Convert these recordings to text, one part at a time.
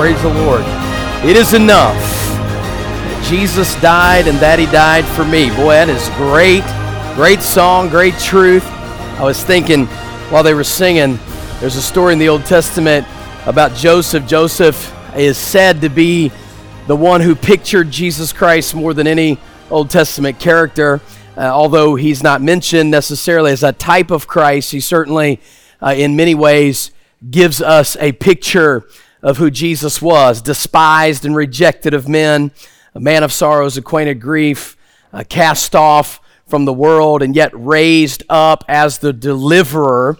Praise the Lord. It is enough. that Jesus died and that he died for me. Boy, that is great. Great song, great truth. I was thinking while they were singing, there's a story in the Old Testament about Joseph. Joseph is said to be the one who pictured Jesus Christ more than any Old Testament character. Uh, although he's not mentioned necessarily as a type of Christ, he certainly, uh, in many ways, gives us a picture of who Jesus was despised and rejected of men, a man of sorrows, acquainted grief, uh, cast off from the world, and yet raised up as the deliverer.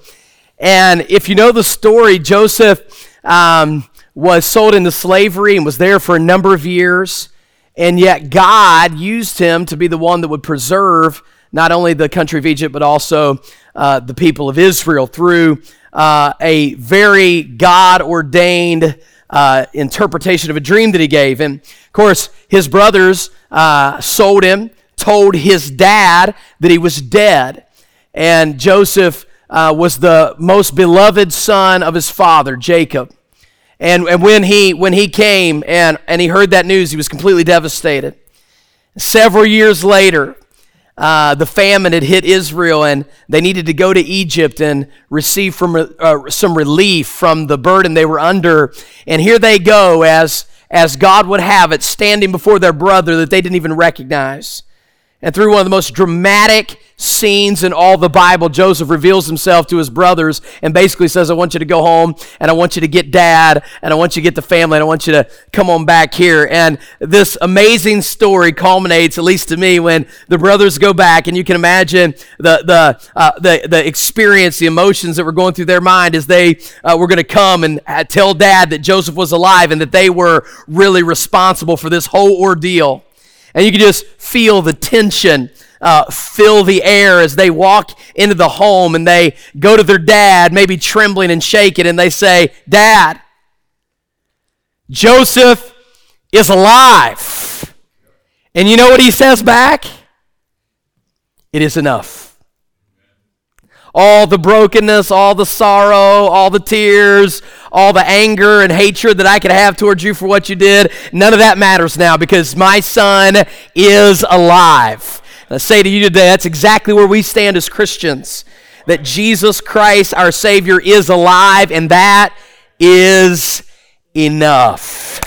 And if you know the story, Joseph um, was sold into slavery and was there for a number of years. And yet God used him to be the one that would preserve not only the country of Egypt, but also uh, the people of Israel through uh, a very God ordained uh, interpretation of a dream that he gave. And of course, his brothers uh, sold him, told his dad that he was dead. And Joseph uh, was the most beloved son of his father, Jacob. And, and when, he, when he came and, and he heard that news, he was completely devastated. Several years later, uh, the famine had hit Israel and they needed to go to Egypt and receive from, uh, some relief from the burden they were under. And here they go, as, as God would have it, standing before their brother that they didn't even recognize. And through one of the most dramatic scenes in all the Bible, Joseph reveals himself to his brothers and basically says, I want you to go home and I want you to get dad and I want you to get the family and I want you to come on back here. And this amazing story culminates, at least to me, when the brothers go back and you can imagine the, the, uh, the, the experience, the emotions that were going through their mind as they uh, were going to come and tell dad that Joseph was alive and that they were really responsible for this whole ordeal. And you can just feel the tension uh, fill the air as they walk into the home and they go to their dad, maybe trembling and shaking, and they say, Dad, Joseph is alive. And you know what he says back? It is enough all the brokenness, all the sorrow, all the tears, all the anger and hatred that I could have towards you for what you did, none of that matters now because my son is alive. And I say to you today, that's exactly where we stand as Christians. That Jesus Christ, our Savior, is alive, and that is enough.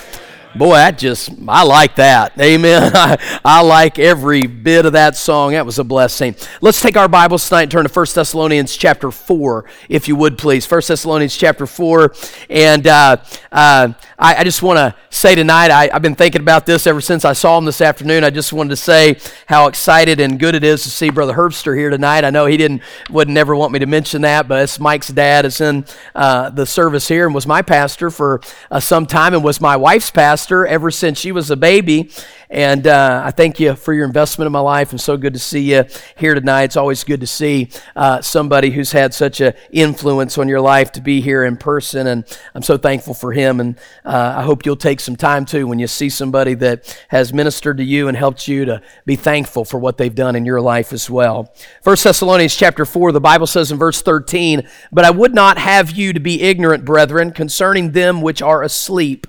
Boy, that just, I like that. Amen. I, I like every bit of that song. That was a blessing. Let's take our Bibles tonight and turn to 1 Thessalonians chapter 4, if you would please. 1 Thessalonians chapter 4. And uh, uh, I, I, just want to say tonight, I, have been thinking about this ever since I saw him this afternoon. I just wanted to say how excited and good it is to see Brother Herbster here tonight. I know he didn't, would never want me to mention that, but it's Mike's dad is in uh, the service here and was my pastor for uh, some time and was my wife's pastor pastor ever since she was a baby. And uh, I thank you for your investment in my life. And so good to see you here tonight. It's always good to see uh, somebody who's had such an influence on your life to be here in person. And I'm so thankful for him. And uh, I hope you'll take some time too when you see somebody that has ministered to you and helped you to be thankful for what they've done in your life as well. First Thessalonians chapter 4, the Bible says in verse 13, But I would not have you to be ignorant, brethren, concerning them which are asleep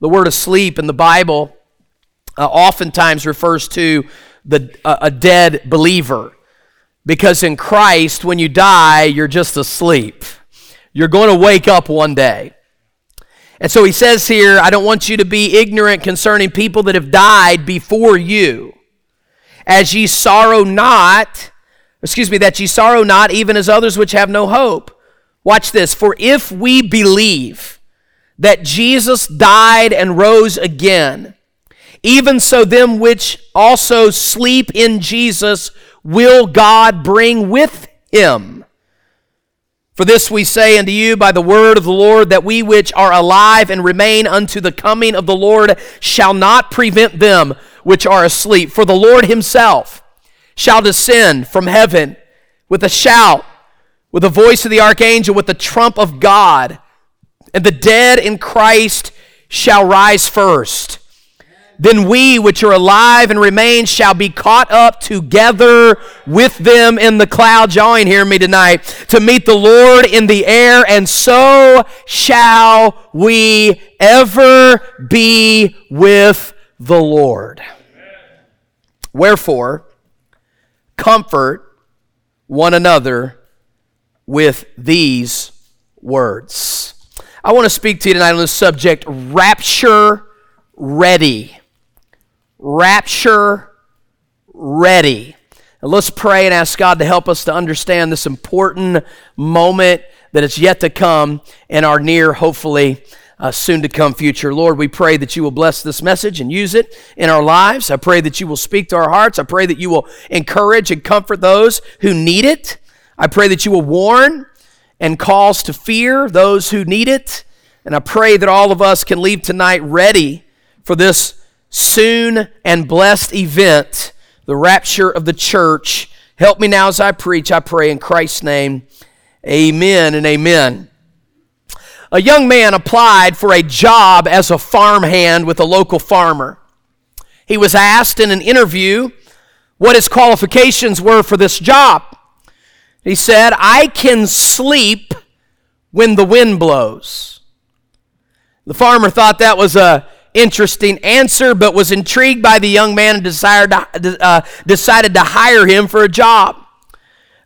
the word asleep in the Bible uh, oftentimes refers to the, uh, a dead believer. Because in Christ, when you die, you're just asleep. You're going to wake up one day. And so he says here, I don't want you to be ignorant concerning people that have died before you. As ye sorrow not, excuse me, that ye sorrow not, even as others which have no hope. Watch this. For if we believe, that Jesus died and rose again, even so them which also sleep in Jesus will God bring with him. For this we say unto you by the word of the Lord, that we which are alive and remain unto the coming of the Lord shall not prevent them which are asleep. For the Lord himself shall descend from heaven with a shout, with the voice of the archangel, with the trump of God and the dead in Christ shall rise first. then we which are alive and remain shall be caught up together with them in the clouds. Y'all ain't me tonight. To meet the Lord in the air, and so shall we ever be with the Lord. Wherefore, comfort one another with these words. I want to speak to you tonight on the subject rapture ready. Rapture ready. And let's pray and ask God to help us to understand this important moment that is yet to come in our near, hopefully, uh, soon to come future. Lord, we pray that you will bless this message and use it in our lives. I pray that you will speak to our hearts. I pray that you will encourage and comfort those who need it. I pray that you will warn and cause to fear those who need it. And I pray that all of us can leave tonight ready for this soon and blessed event, the rapture of the church. Help me now as I preach, I pray in Christ's name. Amen and amen. A young man applied for a job as a farmhand with a local farmer. He was asked in an interview what his qualifications were for this job. He said, I can sleep when the wind blows. The farmer thought that was a interesting answer, but was intrigued by the young man and desired to, uh, decided to hire him for a job.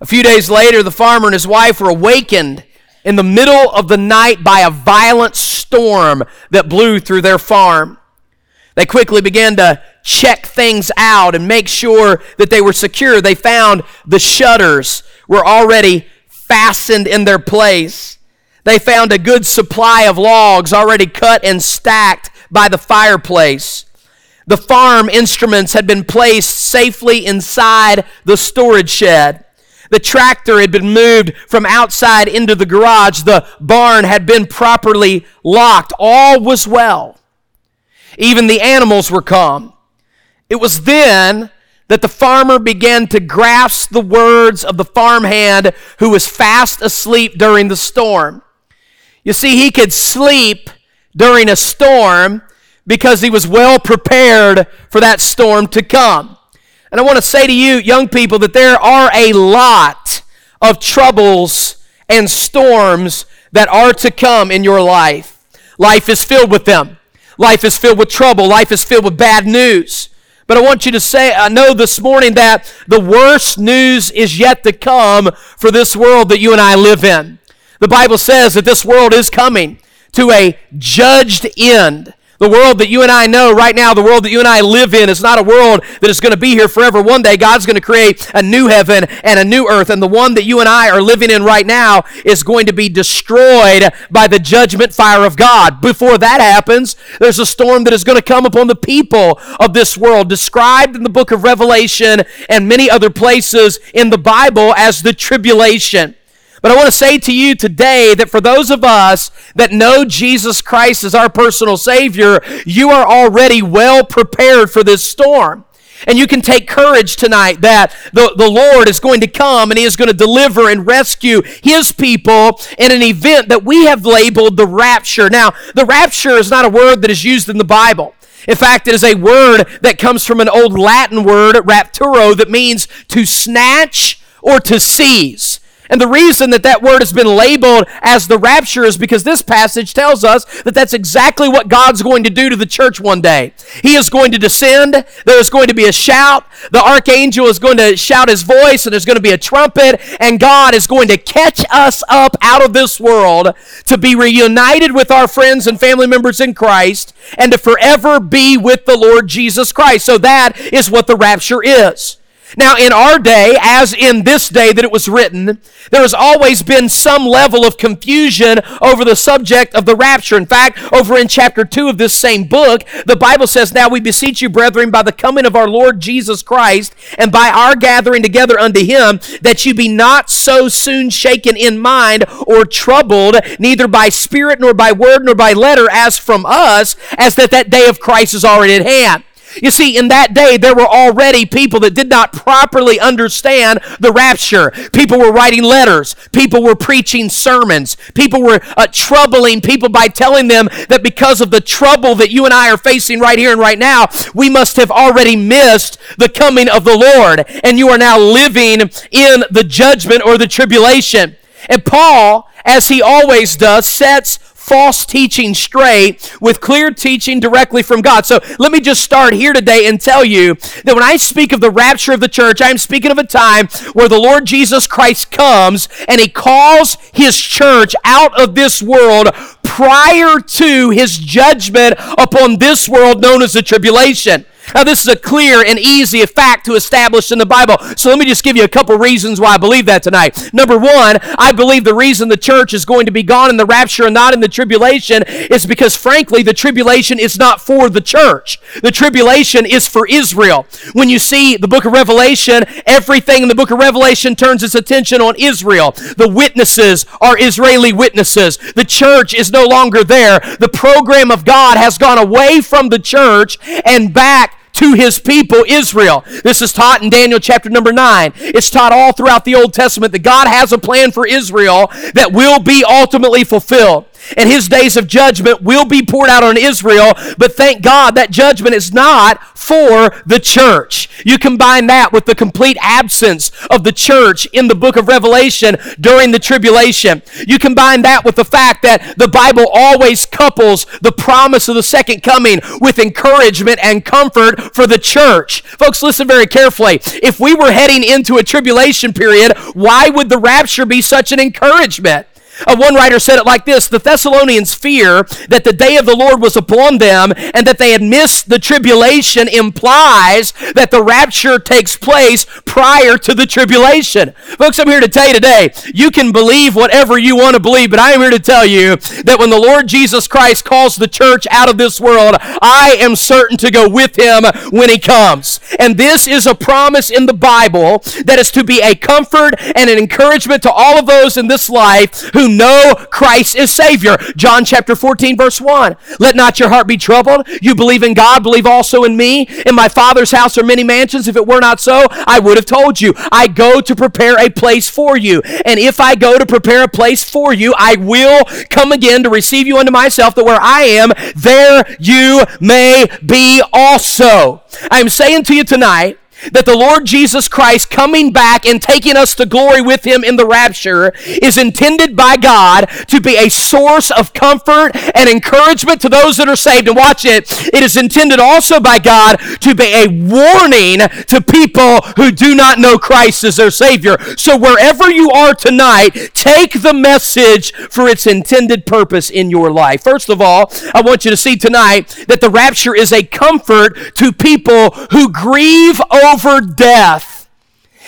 A few days later, the farmer and his wife were awakened in the middle of the night by a violent storm that blew through their farm. They quickly began to check things out and make sure that they were secure. They found the shutters were already fastened in their place. They found a good supply of logs already cut and stacked by the fireplace. The farm instruments had been placed safely inside the storage shed. The tractor had been moved from outside into the garage. The barn had been properly locked. All was well. Even the animals were calm. It was then that the farmer began to grasp the words of the farmhand who was fast asleep during the storm. You see, he could sleep during a storm because he was well prepared for that storm to come. And I want to say to you, young people, that there are a lot of troubles and storms that are to come in your life. Life is filled with them. Life is filled with trouble. Life is filled with bad news. But I want you to say, I know this morning that the worst news is yet to come for this world that you and I live in. The Bible says that this world is coming to a judged end. The world that you and I know right now, the world that you and I live in, is not a world that is going to be here forever. One day, God's going to create a new heaven and a new earth, and the one that you and I are living in right now is going to be destroyed by the judgment fire of God. Before that happens, there's a storm that is going to come upon the people of this world, described in the book of Revelation and many other places in the Bible as the tribulation. But I want to say to you today that for those of us that know Jesus Christ as our personal Savior, you are already well prepared for this storm. And you can take courage tonight that the, the Lord is going to come and He is going to deliver and rescue His people in an event that we have labeled the rapture. Now, the rapture is not a word that is used in the Bible. In fact, it is a word that comes from an old Latin word, rapturo, that means to snatch or to seize. And the reason that that word has been labeled as the rapture is because this passage tells us that that's exactly what God's going to do to the church one day. He is going to descend. There is going to be a shout. The archangel is going to shout his voice, and there's going to be a trumpet, and God is going to catch us up out of this world to be reunited with our friends and family members in Christ and to forever be with the Lord Jesus Christ. So that is what the rapture is. Now, in our day, as in this day that it was written, there has always been some level of confusion over the subject of the rapture. In fact, over in chapter 2 of this same book, the Bible says, Now we beseech you, brethren, by the coming of our Lord Jesus Christ, and by our gathering together unto him, that you be not so soon shaken in mind or troubled, neither by spirit, nor by word, nor by letter, as from us, as that that day of Christ is already at hand. You see, in that day, there were already people that did not properly understand the rapture. People were writing letters. People were preaching sermons. People were uh, troubling people by telling them that because of the trouble that you and I are facing right here and right now, we must have already missed the coming of the Lord. And you are now living in the judgment or the tribulation. And Paul, as he always does, sets false teaching straight with clear teaching directly from God. So let me just start here today and tell you that when I speak of the rapture of the church, I am speaking of a time where the Lord Jesus Christ comes and he calls his church out of this world prior to his judgment upon this world known as the tribulation. Now, this is a clear and easy fact to establish in the Bible. So let me just give you a couple reasons why I believe that tonight. Number one, I believe the reason the church is going to be gone in the rapture and not in the tribulation is because, frankly, the tribulation is not for the church. The tribulation is for Israel. When you see the book of Revelation, everything in the book of Revelation turns its attention on Israel. The witnesses are Israeli witnesses. The church is no longer there. The program of God has gone away from the church and back to his people Israel. This is taught in Daniel chapter number 9. It's taught all throughout the Old Testament that God has a plan for Israel that will be ultimately fulfilled and his days of judgment will be poured out on Israel. But thank God that judgment is not for the church. You combine that with the complete absence of the church in the book of Revelation during the tribulation. You combine that with the fact that the Bible always couples the promise of the second coming with encouragement and comfort for the church. Folks, listen very carefully. If we were heading into a tribulation period, why would the rapture be such an encouragement? Uh, one writer said it like this The Thessalonians' fear that the day of the Lord was upon them and that they had missed the tribulation implies that the rapture takes place prior to the tribulation. Folks, I'm here to tell you today, you can believe whatever you want to believe, but I am here to tell you that when the Lord Jesus Christ calls the church out of this world, I am certain to go with him when he comes. And this is a promise in the Bible that is to be a comfort and an encouragement to all of those in this life who know Christ is Savior. John chapter 14, verse 1. Let not your heart be troubled. You believe in God, believe also in me. In my Father's house are many mansions. If it were not so, I would have told you. I go to prepare a place for you. And if I go to prepare a place for you, I will come again to receive you unto myself, that where I am, there you may be also. I am saying to you tonight that the Lord Jesus Christ coming back and taking us to glory with him in the rapture is intended by God to be a source of comfort and encouragement to those that are saved. And watch it, it is intended also by God to be a warning to people who do not know Christ as their Savior. So wherever you are tonight, take the message for its intended purpose in your life. First of all, I want you to see tonight that the rapture is a comfort to people who grieve over over death.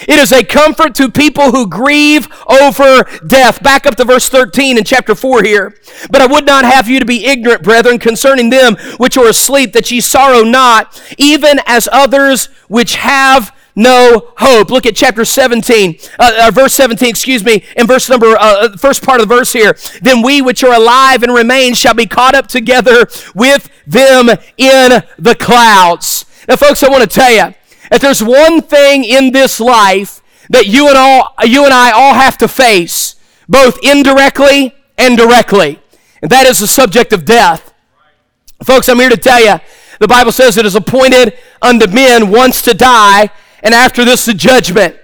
It is a comfort to people who grieve over death. Back up to verse 13 in chapter 4 here. But I would not have you to be ignorant, brethren, concerning them which are asleep, that ye sorrow not, even as others which have no hope. Look at chapter 17, uh, uh, verse 17, excuse me, in verse number, uh, uh, first part of the verse here. Then we which are alive and remain shall be caught up together with them in the clouds. Now, folks, I want to tell you, if there's one thing in this life that you and all you and I all have to face, both indirectly and directly, and that is the subject of death. Folks, I'm here to tell you, the Bible says it is appointed unto men once to die, and after this the judgment.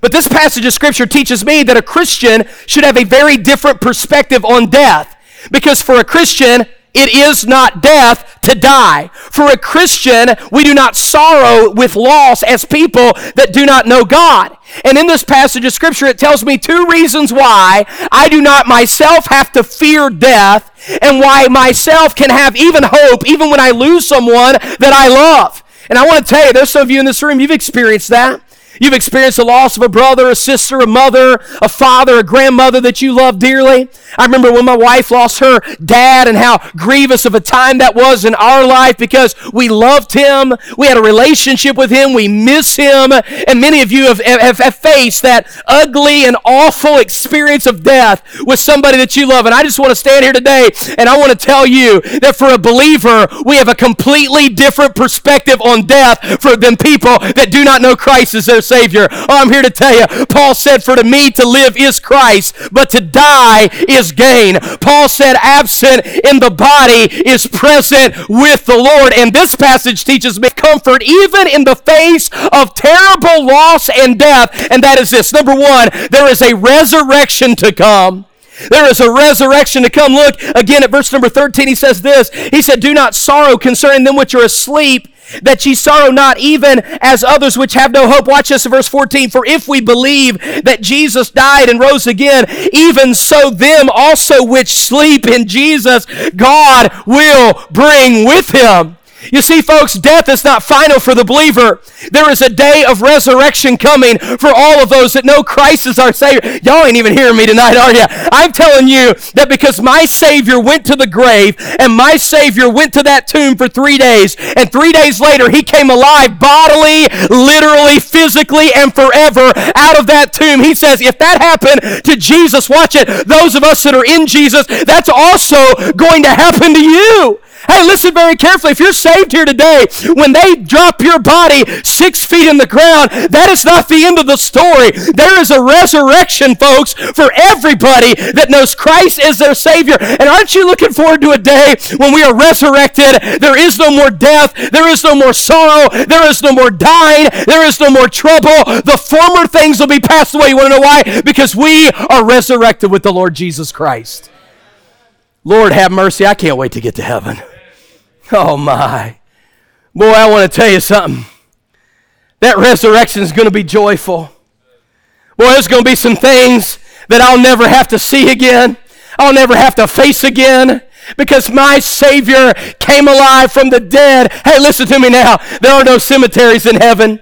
But this passage of scripture teaches me that a Christian should have a very different perspective on death. Because for a Christian, it is not death to die. For a Christian, we do not sorrow with loss as people that do not know God. And in this passage of Scripture, it tells me two reasons why I do not myself have to fear death and why myself can have even hope even when I lose someone that I love. And I want to tell you, there's some of you in this room, you've experienced that. You've experienced the loss of a brother, a sister, a mother, a father, a grandmother that you love dearly. I remember when my wife lost her dad and how grievous of a time that was in our life because we loved him. We had a relationship with him. We miss him. And many of you have, have, have faced that ugly and awful experience of death with somebody that you love. And I just want to stand here today and I want to tell you that for a believer, we have a completely different perspective on death for, than people that do not know Christ as their Savior. Oh, I'm here to tell you, Paul said, For to me to live is Christ, but to die is gain. Paul said, Absent in the body is present with the Lord. And this passage teaches me comfort even in the face of terrible loss and death. And that is this number one, there is a resurrection to come. There is a resurrection to come. Look again at verse number 13. He says this He said, Do not sorrow concerning them which are asleep that ye sorrow not even as others which have no hope. Watch this in verse 14. For if we believe that Jesus died and rose again, even so them also which sleep in Jesus, God will bring with him. You see, folks, death is not final for the believer. There is a day of resurrection coming for all of those that know Christ is our Savior. Y'all ain't even hearing me tonight, are you? I'm telling you that because my Savior went to the grave and my Savior went to that tomb for three days, and three days later he came alive bodily, literally, physically, and forever out of that tomb. He says, if that happened to Jesus, watch it, those of us that are in Jesus, that's also going to happen to you. Hey, listen very carefully. If you're saved here today, when they drop your body six feet in the ground, that is not the end of the story. There is a resurrection, folks, for everybody that knows Christ is their Savior. And aren't you looking forward to a day when we are resurrected? There is no more death. There is no more sorrow. There is no more dying. There is no more trouble. The former things will be passed away. You want to know why? Because we are resurrected with the Lord Jesus Christ. Lord, have mercy. I can't wait to get to heaven. Oh my. Boy, I want to tell you something. That resurrection is going to be joyful. Boy, there's going to be some things that I'll never have to see again. I'll never have to face again because my Savior came alive from the dead. Hey, listen to me now. There are no cemeteries in heaven.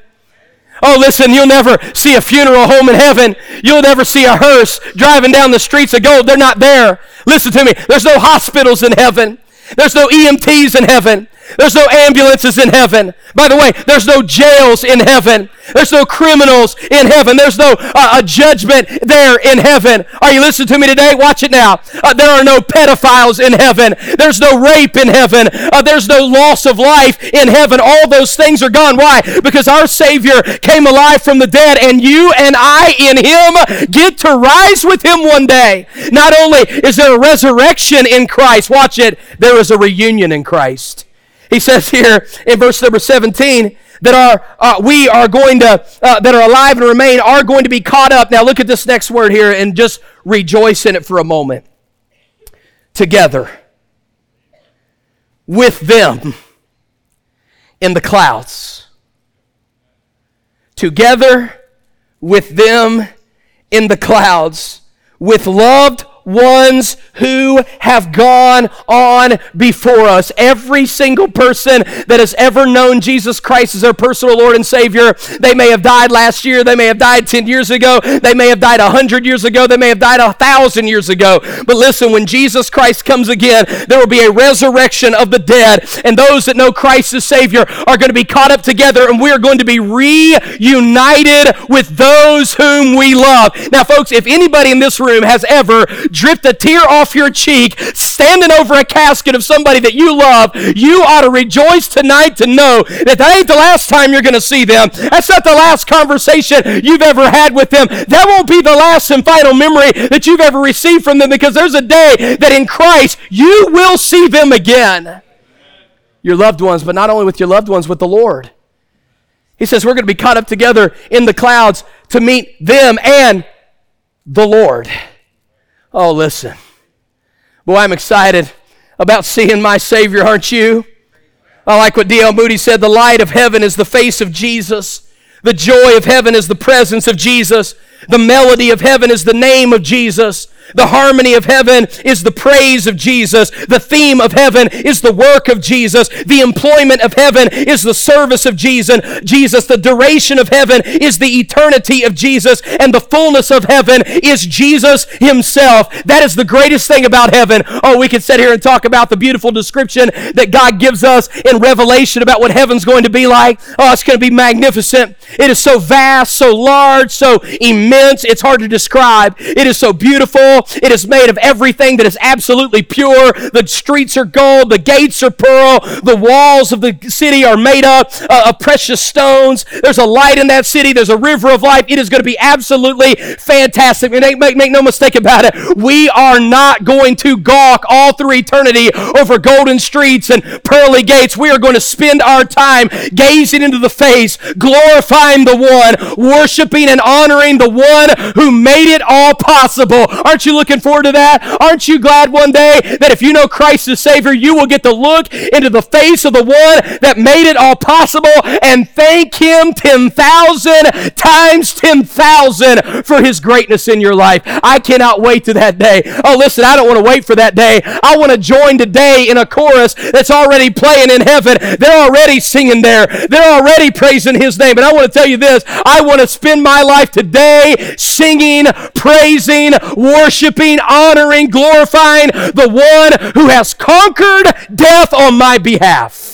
Oh, listen, you'll never see a funeral home in heaven. You'll never see a hearse driving down the streets of gold. They're not there. Listen to me. There's no hospitals in heaven. There's no EMTs in heaven. There's no ambulances in heaven. By the way, there's no jails in heaven. There's no criminals in heaven. There's no uh, a judgment there in heaven. Are you listening to me today? Watch it now. Uh, there are no pedophiles in heaven. There's no rape in heaven. Uh, there's no loss of life in heaven. All those things are gone. Why? Because our Savior came alive from the dead, and you and I in Him get to rise with Him one day. Not only is there a resurrection in Christ, watch it, there is a reunion in Christ. He says here in verse number 17 that are uh, we are going to uh, that are alive and remain are going to be caught up. Now look at this next word here and just rejoice in it for a moment. Together with them in the clouds. Together with them in the clouds with loved ones who have gone on before us. Every single person that has ever known Jesus Christ as their personal Lord and Savior, they may have died last year, they may have died 10 years ago, they may have died 100 years ago, they may have died a thousand years ago. But listen, when Jesus Christ comes again, there will be a resurrection of the dead, and those that know Christ as Savior are going to be caught up together, and we are going to be reunited with those whom we love. Now, folks, if anybody in this room has ever dripped a tear off your cheek standing over a casket of somebody that you love, you ought to rejoice tonight to know that that ain't the last time you're going to see them. That's not the last conversation you've ever had with them. That won't be the last and final memory that you've ever received from them because there's a day that in Christ you will see them again. Your loved ones, but not only with your loved ones, with the Lord. He says we're going to be caught up together in the clouds to meet them and the Lord. Oh, listen. Boy, I'm excited about seeing my Savior, aren't you? I like what D.L. Moody said the light of heaven is the face of Jesus. The joy of heaven is the presence of Jesus. The melody of heaven is the name of Jesus. The harmony of heaven is the praise of Jesus. The theme of heaven is the work of Jesus. The employment of heaven is the service of Jesus. Jesus, the duration of heaven is the eternity of Jesus, and the fullness of heaven is Jesus himself. That is the greatest thing about heaven. Oh, we could sit here and talk about the beautiful description that God gives us in Revelation about what heaven's going to be like. Oh, it's going to be magnificent. It is so vast, so large, so immense, it's hard to describe. It is so beautiful. It is made of everything that is absolutely pure. The streets are gold, the gates are pearl, the walls of the city are made up uh, of precious stones. There's a light in that city, there's a river of life. It is going to be absolutely fantastic. Make, make, make no mistake about it. We are not going to gawk all through eternity over golden streets and pearly gates. We are going to spend our time gazing into the face, glorifying the one, worshiping and honoring the one who made it all possible. Aren't you looking forward to that? Aren't you glad one day that if you know Christ as Savior, you will get to look into the face of the one that made it all possible and thank Him 10,000 times 10,000 for His greatness in your life? I cannot wait to that day. Oh, listen, I don't want to wait for that day. I want to join today in a chorus that's already playing in heaven. They're already singing there, they're already praising His name. And I want to tell you this I want to spend my life today singing, praising, worshiping, honoring, glorifying the one who has conquered death on my behalf.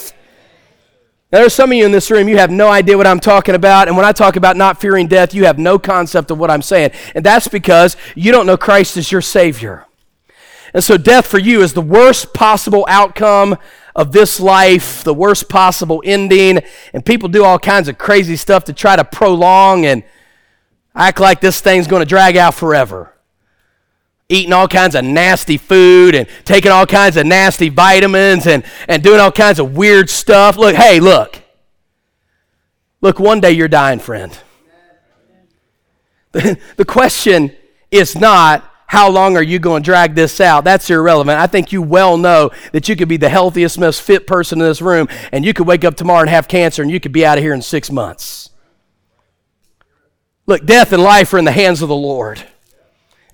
Now, there's some of you in this room, you have no idea what I'm talking about. And when I talk about not fearing death, you have no concept of what I'm saying. And that's because you don't know Christ as your Savior. And so, death for you is the worst possible outcome of this life, the worst possible ending. And people do all kinds of crazy stuff to try to prolong and act like this thing's going to drag out forever. Eating all kinds of nasty food and taking all kinds of nasty vitamins and, and doing all kinds of weird stuff. Look, hey, look. Look, one day you're dying, friend. The, the question is not how long are you going to drag this out? That's irrelevant. I think you well know that you could be the healthiest, most fit person in this room, and you could wake up tomorrow and have cancer, and you could be out of here in six months. Look, death and life are in the hands of the Lord.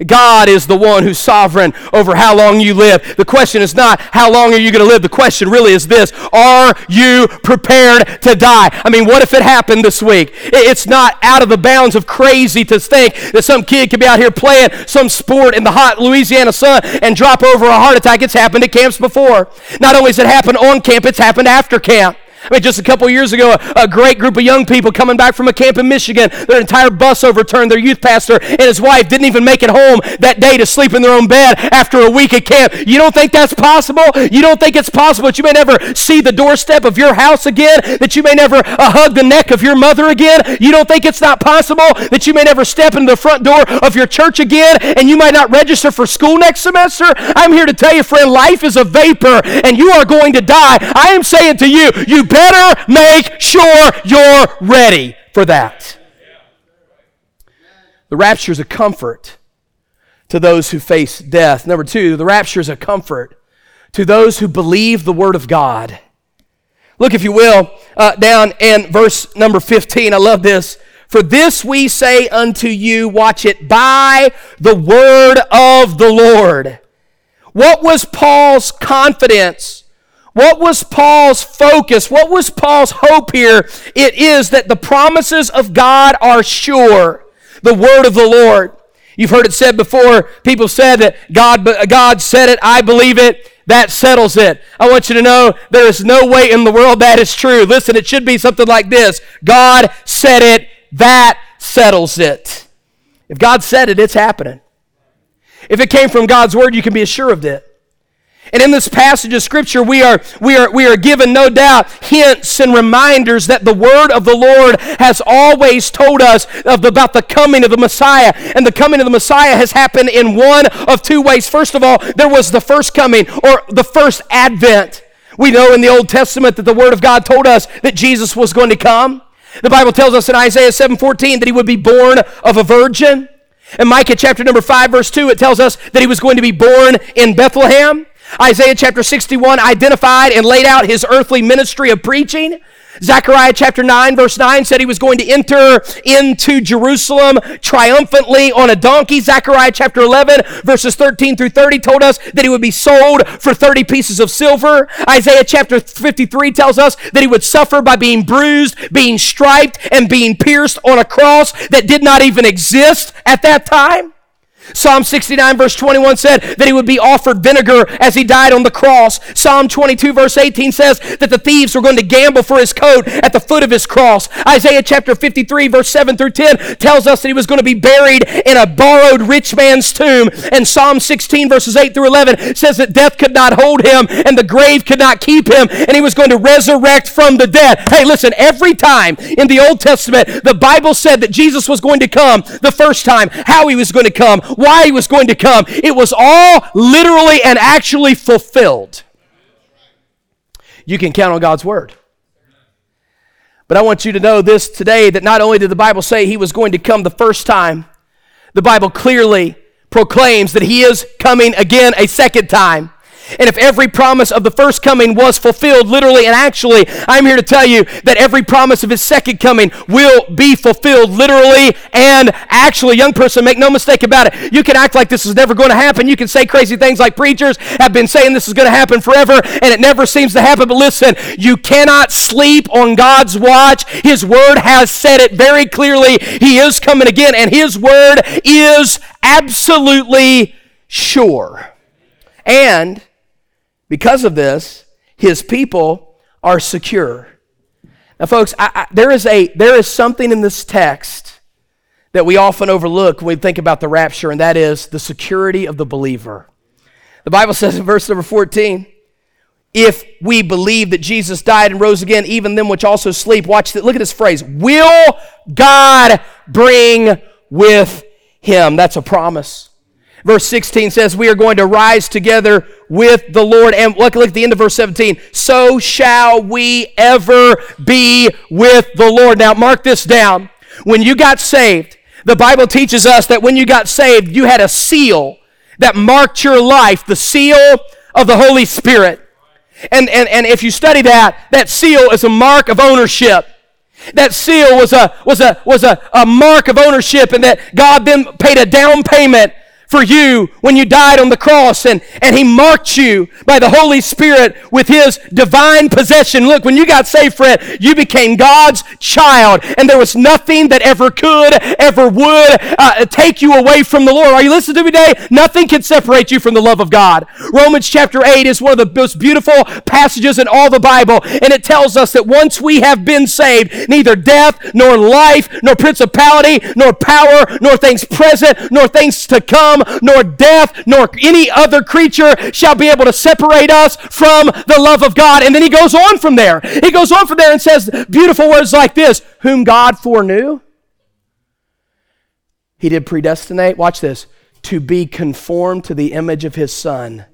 God is the one who's sovereign over how long you live. The question is not how long are you going to live. The question really is this Are you prepared to die? I mean, what if it happened this week? It's not out of the bounds of crazy to think that some kid could be out here playing some sport in the hot Louisiana sun and drop over a heart attack. It's happened at camps before. Not only has it happened on camp, it's happened after camp. I mean, just a couple years ago, a, a, great group of young people coming back from a camp in Michigan, their entire bus overturned. Their youth pastor and his wife didn't even make it home that day to sleep in their own bed after a week at camp. You don't think that's possible? You don't think it's possible that you may never see the doorstep of your house again? That you may never uh, hug the neck of your mother again? You don't think it's not possible that you may never step into the front door of your church again and you might not register for school next semester? I'm here to tell you, friend, life is a vapor and you are going to die. I am saying to you, you better make sure you're ready for that. The rapture is a comfort to those who face death. Number two, the rapture is a comfort to those who believe the word of God. Look, if you will, uh, down in verse number 15. I love this. For this we say unto you, watch it, by the word of the Lord. What was Paul's confidence? What was Paul's focus? What was Paul's hope here? It is that the promises of God are sure. The word of the Lord. You've heard it said before. People said that God, uh, God said it. I believe it. That settles it. I want you to know there is no way in the world that is true. Listen, it should be something like this God said it. That settles it. If God said it, it's happening. If it came from God's word, you can be assured of it. And in this passage of scripture, we are, we are, we are given, no doubt, hints and reminders that the word of the Lord has always told us of, about the coming of the Messiah. And the coming of the Messiah has happened in one of two ways. First of all, there was the first coming or the first advent. We know in the Old Testament that the word of God told us that Jesus was going to come. The Bible tells us in Isaiah 7:14 that he would be born of a virgin. In Micah chapter number 5 verse 2 it tells us that he was going to be born in Bethlehem. Isaiah chapter 61 identified and laid out his earthly ministry of preaching. Zechariah chapter 9, verse 9 said he was going to enter into Jerusalem triumphantly on a donkey. Zechariah chapter 11, verses 13 through 30 told us that he would be sold for 30 pieces of silver. Isaiah chapter 53 tells us that he would suffer by being bruised, being striped, and being pierced on a cross that did not even exist at that time. Psalm 69 verse 21 said that he would be offered vinegar as he died on the cross. Psalm 22 verse 18 says that the thieves were going to gamble for his coat at the foot of his cross. Isaiah chapter 53 verse 7 through 10 tells us that he was going to be buried in a borrowed rich man's tomb. And Psalm 16 verses 8 through 11 says that death could not hold him and the grave could not keep him and he was going to resurrect from the dead. Hey, listen, every time in the Old Testament the Bible said that Jesus was going to come the first time, how he was going to come, why he was going to come. It was all literally and actually fulfilled. You can count on God's word. But I want you to know this today that not only did the Bible say he was going to come the first time, the Bible clearly proclaims that he is coming again a second time. And if every promise of the first coming was fulfilled literally and actually, I'm here to tell you that every promise of his second coming will be fulfilled literally and actually. Young person, make no mistake about it. You can act like this is never going to happen. You can say crazy things like preachers have been saying this is going to happen forever and it never seems to happen. But listen, you cannot sleep on God's watch. His word has said it very clearly. He is coming again and his word is absolutely sure. And because of this, his people are secure. Now, folks, I, I, there, is a, there is something in this text that we often overlook when we think about the rapture, and that is the security of the believer. The Bible says in verse number 14, if we believe that Jesus died and rose again, even them which also sleep, watch that. Look at this phrase. Will God bring with him? That's a promise. Verse 16 says, We are going to rise together with the Lord. And look, look at the end of verse 17. So shall we ever be with the Lord. Now, mark this down. When you got saved, the Bible teaches us that when you got saved, you had a seal that marked your life, the seal of the Holy Spirit. And, and, and if you study that, that seal is a mark of ownership. That seal was a was a was a, a mark of ownership, and that God then paid a down payment for you when you died on the cross and, and he marked you by the Holy Spirit with his divine possession. Look, when you got saved, Fred, you became God's child and there was nothing that ever could, ever would uh, take you away from the Lord. Are you listening to me today? Nothing can separate you from the love of God. Romans chapter 8 is one of the most beautiful passages in all the Bible and it tells us that once we have been saved, neither death nor life nor principality nor power nor things present nor things to come nor death, nor any other creature shall be able to separate us from the love of God. And then he goes on from there. He goes on from there and says beautiful words like this Whom God foreknew, he did predestinate. Watch this to be conformed to the image of his son.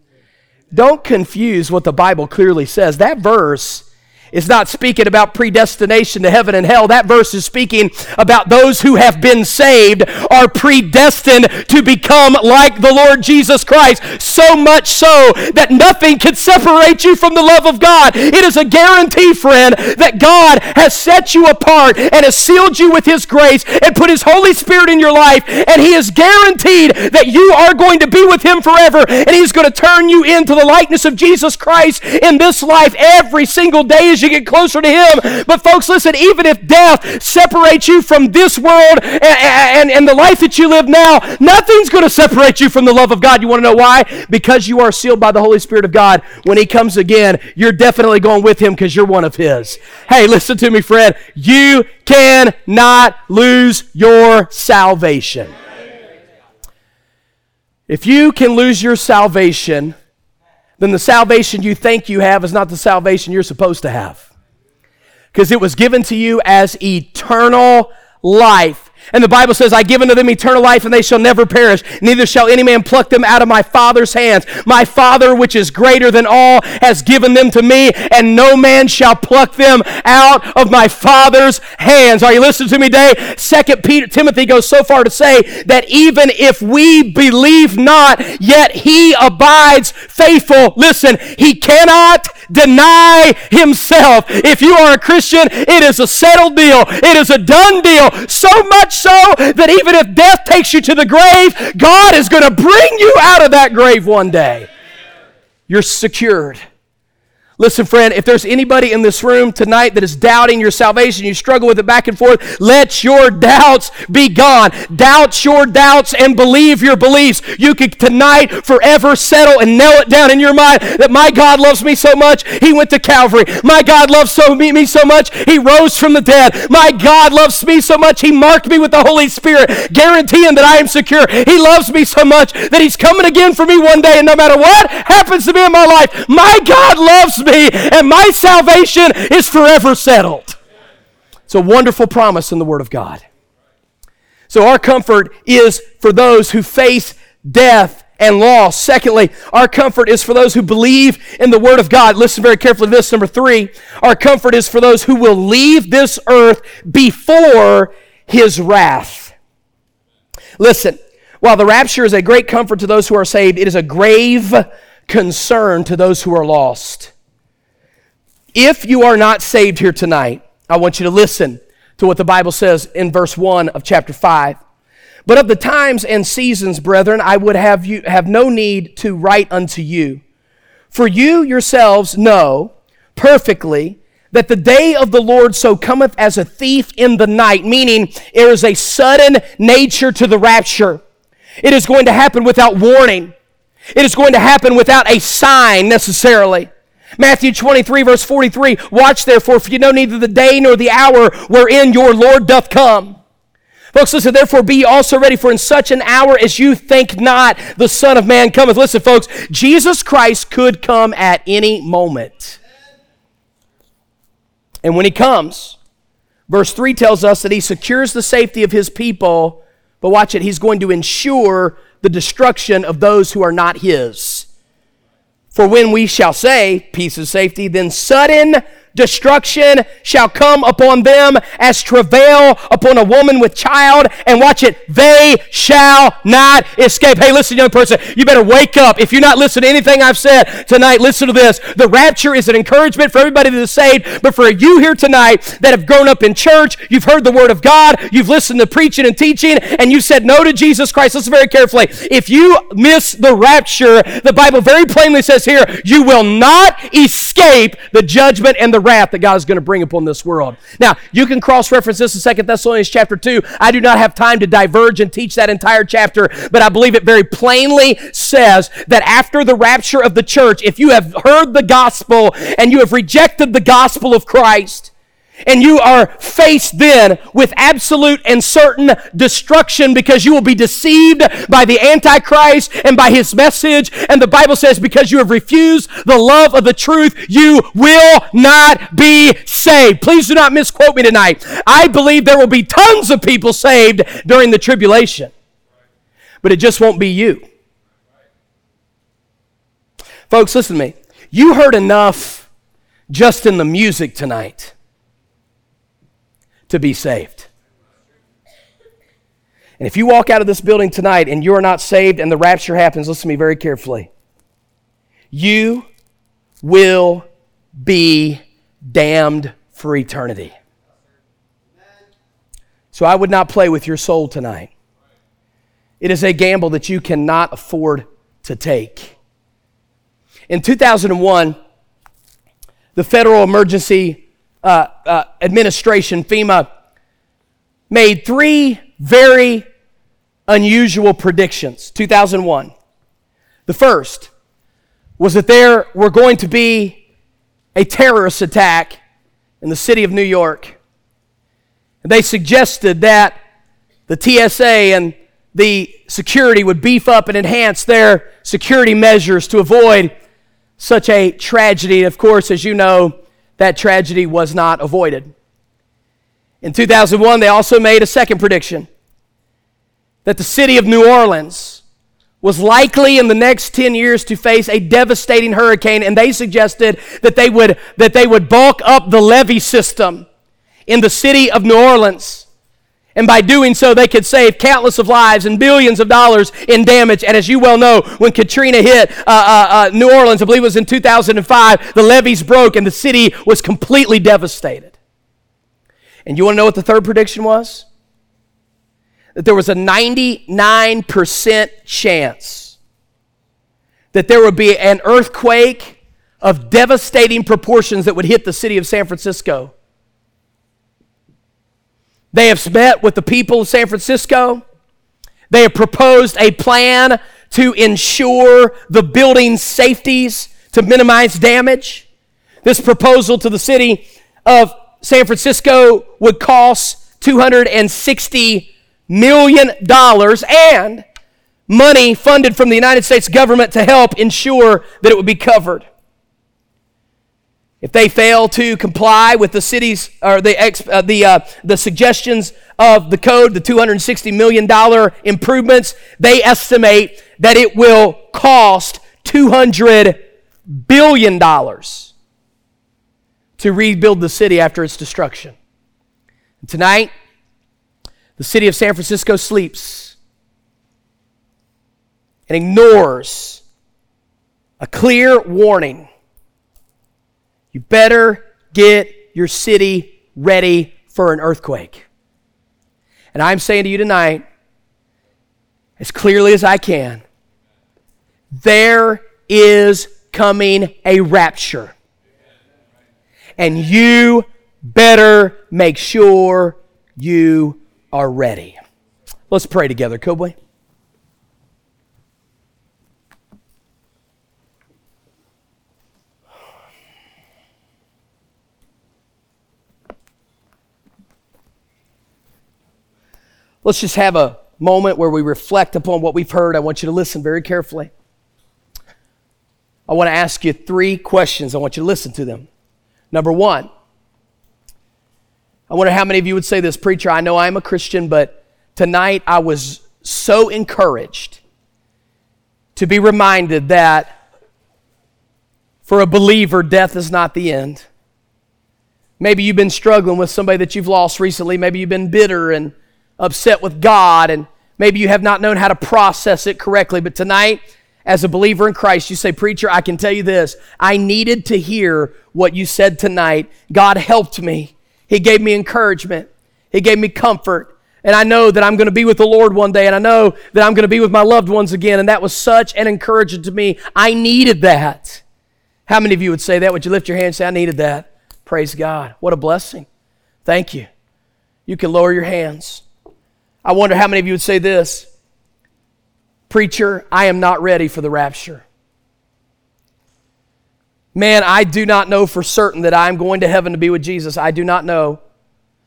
Don't confuse what the Bible clearly says. That verse is not speaking about predestination to heaven and hell. That verse is speaking about those who have been saved are predestined to become like the Lord Jesus Christ. So much so that nothing can separate you from the love of God. It is a guarantee, friend, that God has set you apart and has sealed you with His grace and put His Holy Spirit in your life. And He is guaranteed that you are going to be with Him forever. And He's going to turn you into the likeness of Jesus Christ in this life every single day as you get closer to Him. But, folks, listen, even if death separates you from this world and, and, and the life that you live now, nothing's going to separate you from the love of God. You want to know why? Because you are sealed by the Holy Spirit of God. When He comes again, you're definitely going with Him because you're one of His. Hey, listen to me, friend. You cannot lose your salvation. If you can lose your salvation, then the salvation you think you have is not the salvation you're supposed to have because it was given to you as eternal life. And the Bible says, I give unto them eternal life, and they shall never perish. Neither shall any man pluck them out of my Father's hands. My Father, which is greater than all, has given them to me, and no man shall pluck them out of my Father's hands. Are you listening to me today? Second Peter, Timothy goes so far to say that even if we believe not, yet he abides faithful. Listen, he cannot deny himself. If you are a Christian, it is a settled deal. It is a done deal. So much so that even if death takes you to the grave, God is going to bring you out of that grave one day. You're secured. Listen, friend, if there's anybody in this room tonight that is doubting your salvation, you struggle with it back and forth, let your doubts be gone. Doubt your doubts and believe your beliefs. You can tonight forever settle and nail it down in your mind that my God loves me so much, He went to Calvary. My God loves so, me, me so much, He rose from the dead. My God loves me so much, He marked me with the Holy Spirit, guaranteeing that I am secure. He loves me so much that He's coming again for me one day, and no matter what happens to me in my life, my God loves me me, and my salvation is forever settled. It's a wonderful promise in the Word of God. So, our comfort is for those who face death and loss. Secondly, our comfort is for those who believe in the Word of God. Listen very carefully to this. Number three, our comfort is for those who will leave this earth before His wrath. Listen, while the rapture is a great comfort to those who are saved, it is a grave concern to those who are lost. If you are not saved here tonight, I want you to listen to what the Bible says in verse 1 of chapter 5. But of the times and seasons, brethren, I would have you have no need to write unto you. For you yourselves know perfectly that the day of the Lord so cometh as a thief in the night, meaning there is a sudden nature to the rapture. It is going to happen without warning. It is going to happen without a sign necessarily. Matthew 23, verse 43 Watch therefore, for you know neither the day nor the hour wherein your Lord doth come. Folks, listen, therefore be also ready, for in such an hour as you think not, the Son of Man cometh. Listen, folks, Jesus Christ could come at any moment. And when he comes, verse 3 tells us that he secures the safety of his people, but watch it, he's going to ensure the destruction of those who are not his. For when we shall say, peace and safety, then sudden destruction shall come upon them as travail upon a woman with child. And watch it, they shall not escape. Hey, listen, young person, you better wake up. If you're not listening to anything I've said tonight, listen to this. The rapture is an encouragement for everybody that is saved, but for you here tonight that have grown up in church, you've heard the word of God, you've listened to preaching and teaching, and you said no to Jesus Christ. Listen very carefully. If you miss the rapture, the Bible very plainly says here, you will not escape the judgment and the wrath that God is going to bring upon this world. Now, you can cross reference this in Second Thessalonians chapter 2. I do not have time to diverge and teach that entire chapter, but I believe it very plainly says that after the rapture of the church, if you have heard the gospel and you have rejected the gospel of Christ, and you are faced then with absolute and certain destruction because you will be deceived by the Antichrist and by his message. And the Bible says, because you have refused the love of the truth, you will not be saved. Please do not misquote me tonight. I believe there will be tons of people saved during the tribulation, but it just won't be you. Folks, listen to me. You heard enough just in the music tonight to be saved. And if you walk out of this building tonight and you're not saved and the rapture happens, listen to me very carefully. You will be damned for eternity. So I would not play with your soul tonight. It is a gamble that you cannot afford to take. In 2001, the Federal Emergency uh, uh, Administration, FEMA, made three very unusual predictions. 2001. The first was that there were going to be a terrorist attack in the city of New York. And they suggested that the TSA and the security would beef up and enhance their security measures to avoid such a tragedy. Of course, as you know, that tragedy was not avoided. In 2001, they also made a second prediction that the city of New Orleans was likely in the next 10 years to face a devastating hurricane and they suggested that they would that they would bulk up the levee system in the city of New Orleans and by doing so, they could save countless of lives and billions of dollars in damage. And as you well know, when Katrina hit uh, uh, uh, New Orleans, I believe it was in 2005, the levees broke and the city was completely devastated. And you want to know what the third prediction was? That there was a 99% chance that there would be an earthquake of devastating proportions that would hit the city of San Francisco they have met with the people of San Francisco. They have proposed a plan to ensure the building's safeties to minimize damage. This proposal to the city of San Francisco would cost $260 million and money funded from the United States government to help ensure that it would be covered. If they fail to comply with the city's or the uh, the uh, the suggestions of the code, the 260 million dollar improvements, they estimate that it will cost 200 billion dollars to rebuild the city after its destruction. Tonight, the city of San Francisco sleeps and ignores a clear warning you better get your city ready for an earthquake. And I'm saying to you tonight, as clearly as I can, there is coming a rapture. And you better make sure you are ready. Let's pray together, could we? Let's just have a moment where we reflect upon what we've heard. I want you to listen very carefully. I want to ask you three questions. I want you to listen to them. Number one, I wonder how many of you would say this, preacher. I know I'm a Christian, but tonight I was so encouraged to be reminded that for a believer, death is not the end. Maybe you've been struggling with somebody that you've lost recently. Maybe you've been bitter and upset with God, and maybe you have not known how to process it correctly. But tonight, as a believer in Christ, you say, Preacher, I can tell you this. I needed to hear what you said tonight. God helped me, He gave me encouragement, He gave me comfort. And I know that I'm going to be with the Lord one day, and I know that I'm going to be with my loved ones again. And that was such an encouragement to me. I needed that. How many of you would say that? Would you lift your hand and say, I needed that? Praise God. What a blessing. Thank you. You can lower your hands. I wonder how many of you would say this Preacher, I am not ready for the rapture. Man, I do not know for certain that I'm going to heaven to be with Jesus. I do not know.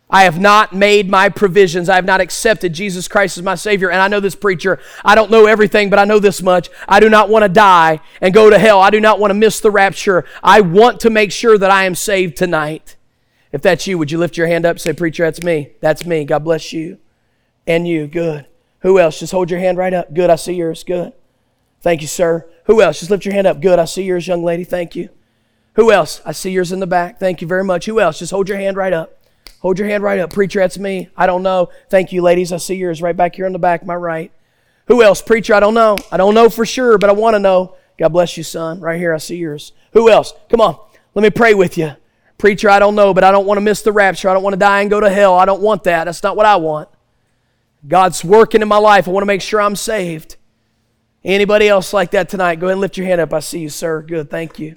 I have not made my provisions. I have not accepted Jesus Christ as my Savior. And I know this preacher. I don't know everything, but I know this much. I do not want to die and go to hell. I do not want to miss the rapture. I want to make sure that I am saved tonight. If that's you, would you lift your hand up say, Preacher, that's me. That's me. God bless you. And you. Good. Who else? Just hold your hand right up. Good. I see yours. Good. Thank you, sir. Who else? Just lift your hand up. Good. I see yours, young lady. Thank you. Who else? I see yours in the back. Thank you very much. Who else? Just hold your hand right up. Hold your hand right up. Preacher, that's me. I don't know. Thank you, ladies. I see yours right back here on the back, my right. Who else? Preacher, I don't know. I don't know for sure, but I want to know. God bless you, son. Right here, I see yours. Who else? Come on. Let me pray with you. Preacher, I don't know, but I don't want to miss the rapture. I don't want to die and go to hell. I don't want that. That's not what I want. God's working in my life. I want to make sure I'm saved. Anybody else like that tonight? Go ahead and lift your hand up. I see you, sir. Good. Thank you.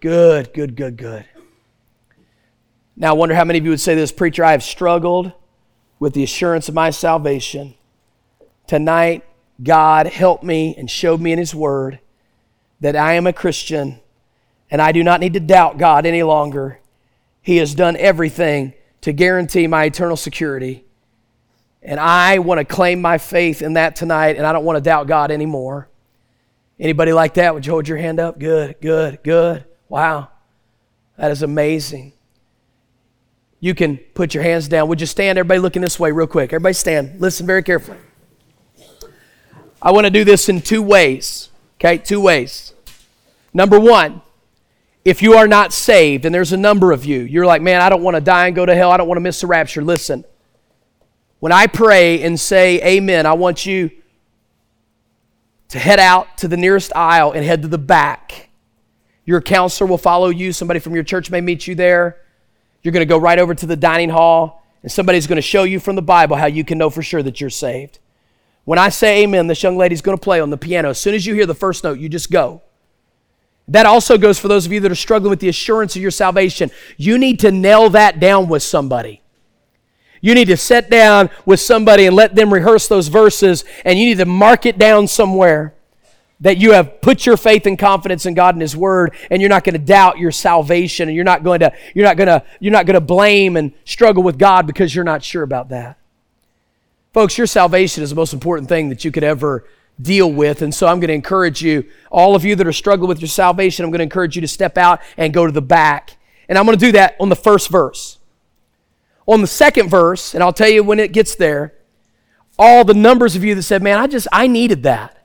Good, good, good, good. Now, I wonder how many of you would say this, preacher, I have struggled with the assurance of my salvation. Tonight, God helped me and showed me in His Word that I am a Christian and I do not need to doubt God any longer. He has done everything to guarantee my eternal security. And I want to claim my faith in that tonight, and I don't want to doubt God anymore. Anybody like that? Would you hold your hand up? Good, good, good. Wow. That is amazing. you can put your hands down. Would you stand? Everybody looking this way, real quick. Everybody stand. Listen very carefully. I want to do this in two ways. Okay, two ways. Number one, if you are not saved, and there's a number of you, you're like, man, I don't want to die and go to hell. I don't want to miss the rapture. Listen, when I pray and say amen, I want you to head out to the nearest aisle and head to the back. Your counselor will follow you. Somebody from your church may meet you there. You're going to go right over to the dining hall, and somebody's going to show you from the Bible how you can know for sure that you're saved. When I say amen, this young lady's going to play on the piano. As soon as you hear the first note, you just go. That also goes for those of you that are struggling with the assurance of your salvation. You need to nail that down with somebody. You need to sit down with somebody and let them rehearse those verses, and you need to mark it down somewhere that you have put your faith and confidence in God and His Word, and you're not going to doubt your salvation, and you're not going to you're not going to you're not going to blame and struggle with God because you're not sure about that. Folks, your salvation is the most important thing that you could ever deal with. And so I'm going to encourage you, all of you that are struggling with your salvation, I'm going to encourage you to step out and go to the back. And I'm going to do that on the first verse. On the second verse, and I'll tell you when it gets there, all the numbers of you that said, Man, I just, I needed that.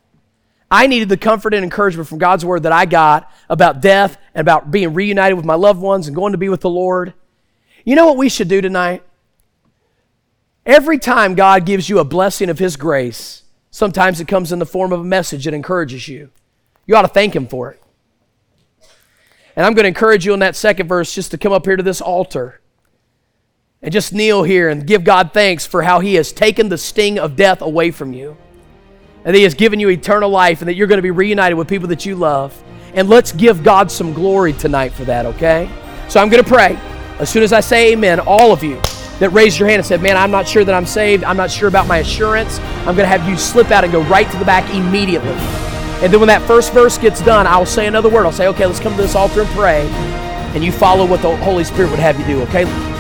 I needed the comfort and encouragement from God's word that I got about death and about being reunited with my loved ones and going to be with the Lord. You know what we should do tonight? Every time God gives you a blessing of His grace, sometimes it comes in the form of a message that encourages you. You ought to thank Him for it. And I'm going to encourage you in that second verse just to come up here to this altar and just kneel here and give God thanks for how He has taken the sting of death away from you and He has given you eternal life and that you're going to be reunited with people that you love. And let's give God some glory tonight for that, okay? So I'm going to pray. As soon as I say amen, all of you that raised your hand and said, Man, I'm not sure that I'm saved. I'm not sure about my assurance. I'm going to have you slip out and go right to the back immediately. And then when that first verse gets done, I'll say another word. I'll say, Okay, let's come to this altar and pray. And you follow what the Holy Spirit would have you do, okay?